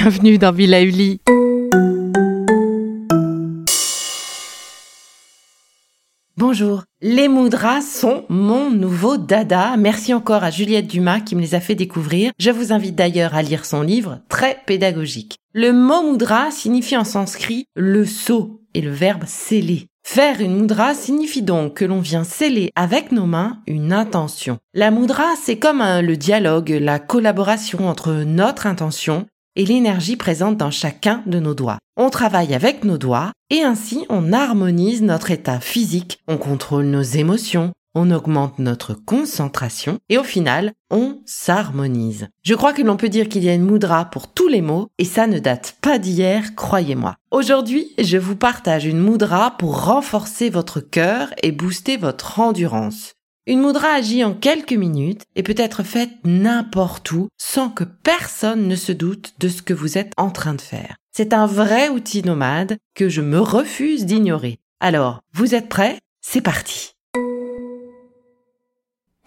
Bienvenue dans Villa Uli. Bonjour. Les moudras sont mon nouveau dada. Merci encore à Juliette Dumas qui me les a fait découvrir. Je vous invite d'ailleurs à lire son livre, très pédagogique. Le mot moudra signifie en sanskrit le sceau et le verbe sceller. Faire une moudra signifie donc que l'on vient sceller avec nos mains une intention. La moudra, c'est comme le dialogue, la collaboration entre notre intention et l'énergie présente dans chacun de nos doigts. On travaille avec nos doigts et ainsi on harmonise notre état physique, on contrôle nos émotions, on augmente notre concentration et au final, on s'harmonise. Je crois que l'on peut dire qu'il y a une moudra pour tous les mots et ça ne date pas d'hier, croyez-moi. Aujourd'hui, je vous partage une moudra pour renforcer votre cœur et booster votre endurance. Une moudra agit en quelques minutes et peut être faite n'importe où sans que personne ne se doute de ce que vous êtes en train de faire. C'est un vrai outil nomade que je me refuse d'ignorer. Alors, vous êtes prêts? C'est parti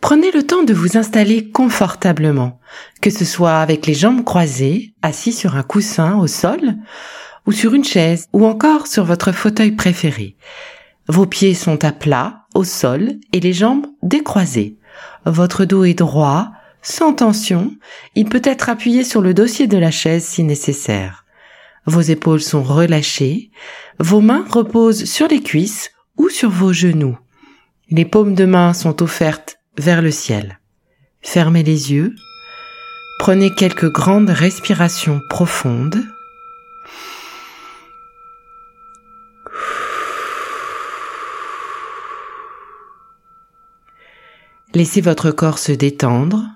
Prenez le temps de vous installer confortablement, que ce soit avec les jambes croisées, assis sur un coussin au sol, ou sur une chaise, ou encore sur votre fauteuil préféré. Vos pieds sont à plat, au sol, et les jambes décroisées. Votre dos est droit, sans tension. Il peut être appuyé sur le dossier de la chaise si nécessaire. Vos épaules sont relâchées. Vos mains reposent sur les cuisses ou sur vos genoux. Les paumes de main sont offertes vers le ciel. Fermez les yeux. Prenez quelques grandes respirations profondes. Laissez votre corps se détendre.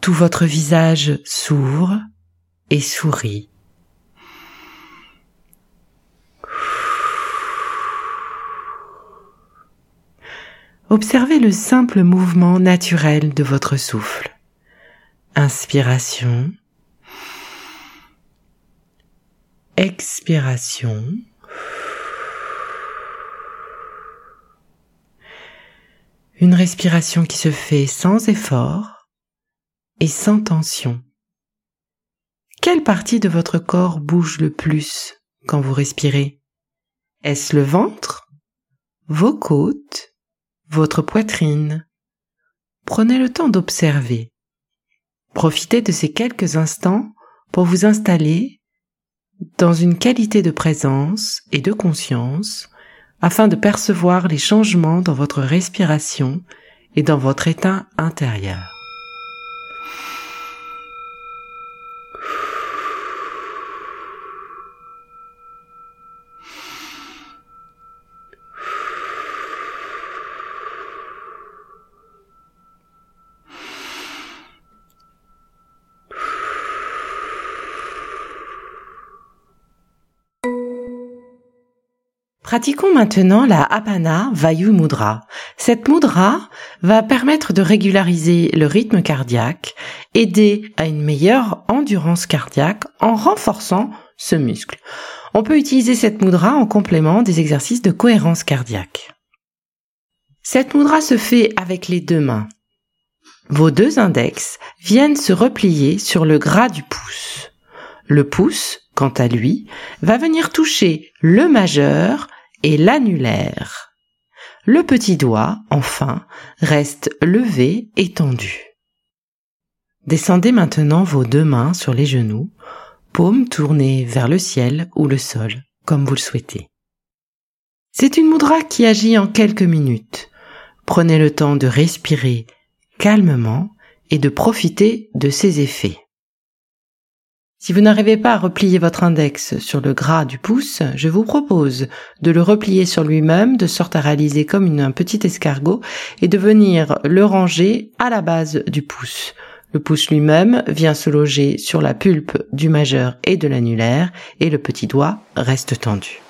Tout votre visage s'ouvre et sourit. Observez le simple mouvement naturel de votre souffle. Inspiration. Expiration. Une respiration qui se fait sans effort et sans tension. Quelle partie de votre corps bouge le plus quand vous respirez? Est-ce le ventre Vos côtes Votre poitrine? Prenez le temps d'observer. Profitez de ces quelques instants pour vous installer dans une qualité de présence et de conscience afin de percevoir les changements dans votre respiration et dans votre état intérieur. Pratiquons maintenant la Apana Vayu Mudra. Cette mudra va permettre de régulariser le rythme cardiaque, aider à une meilleure endurance cardiaque en renforçant ce muscle. On peut utiliser cette mudra en complément des exercices de cohérence cardiaque. Cette mudra se fait avec les deux mains. Vos deux index viennent se replier sur le gras du pouce. Le pouce, quant à lui, va venir toucher le majeur et l'annulaire. Le petit doigt, enfin, reste levé et tendu. Descendez maintenant vos deux mains sur les genoux, paumes tournées vers le ciel ou le sol, comme vous le souhaitez. C'est une moudra qui agit en quelques minutes. Prenez le temps de respirer calmement et de profiter de ses effets. Si vous n'arrivez pas à replier votre index sur le gras du pouce, je vous propose de le replier sur lui-même de sorte à réaliser comme un petit escargot et de venir le ranger à la base du pouce. Le pouce lui-même vient se loger sur la pulpe du majeur et de l'annulaire et le petit doigt reste tendu.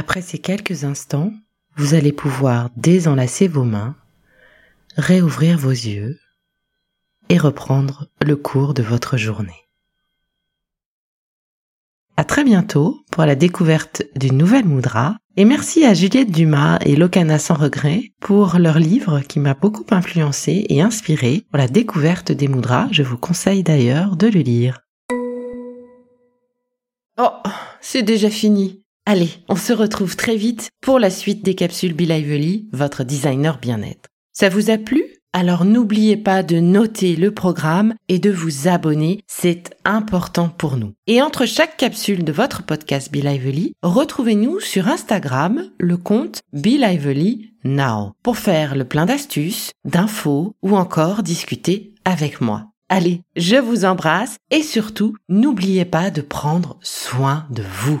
Après ces quelques instants, vous allez pouvoir désenlacer vos mains, réouvrir vos yeux et reprendre le cours de votre journée. À très bientôt pour la découverte d'une nouvelle moudra et merci à Juliette Dumas et Locana sans regret pour leur livre qui m'a beaucoup influencé et inspiré pour la découverte des moudras. Je vous conseille d'ailleurs de le lire. Oh, c'est déjà fini. Allez, on se retrouve très vite pour la suite des capsules Be Lively, votre designer bien-être. Ça vous a plu? Alors n'oubliez pas de noter le programme et de vous abonner, c'est important pour nous. Et entre chaque capsule de votre podcast Be Lively, retrouvez-nous sur Instagram le compte Be Lively Now pour faire le plein d'astuces, d'infos ou encore discuter avec moi. Allez, je vous embrasse et surtout, n'oubliez pas de prendre soin de vous.